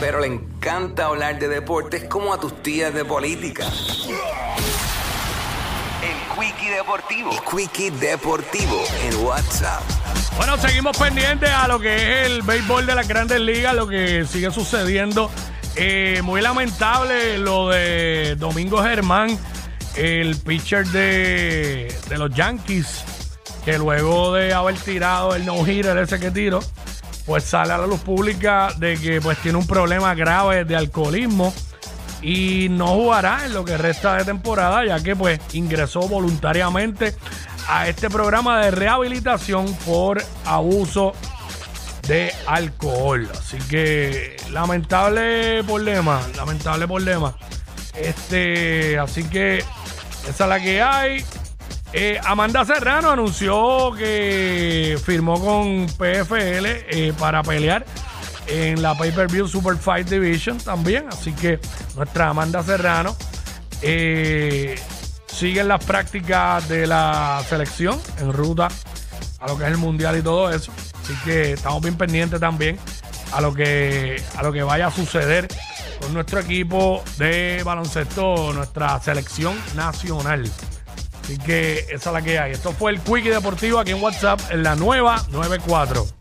pero le encanta hablar de deportes como a tus tías de política. El Quickie Deportivo. El Quickie Deportivo en WhatsApp. Bueno, seguimos pendientes a lo que es el béisbol de las grandes ligas, lo que sigue sucediendo. Eh, muy lamentable lo de Domingo Germán, el pitcher de, de los Yankees, que luego de haber tirado el no-hitter ese que tiro, pues sale a la luz pública de que pues tiene un problema grave de alcoholismo y no jugará en lo que resta de temporada, ya que pues ingresó voluntariamente a este programa de rehabilitación por abuso de alcohol. Así que lamentable problema, lamentable problema. Este, así que esa es la que hay. Eh, Amanda Serrano anunció que firmó con PFL eh, para pelear en la Pay-Per-View Super Fight Division también. Así que nuestra Amanda Serrano eh, sigue en las prácticas de la selección en ruta a lo que es el mundial y todo eso. Así que estamos bien pendientes también a lo que, a lo que vaya a suceder con nuestro equipo de baloncesto, nuestra selección nacional. Así que esa es la que hay. Esto fue el Quickie Deportivo aquí en WhatsApp en la nueva 94.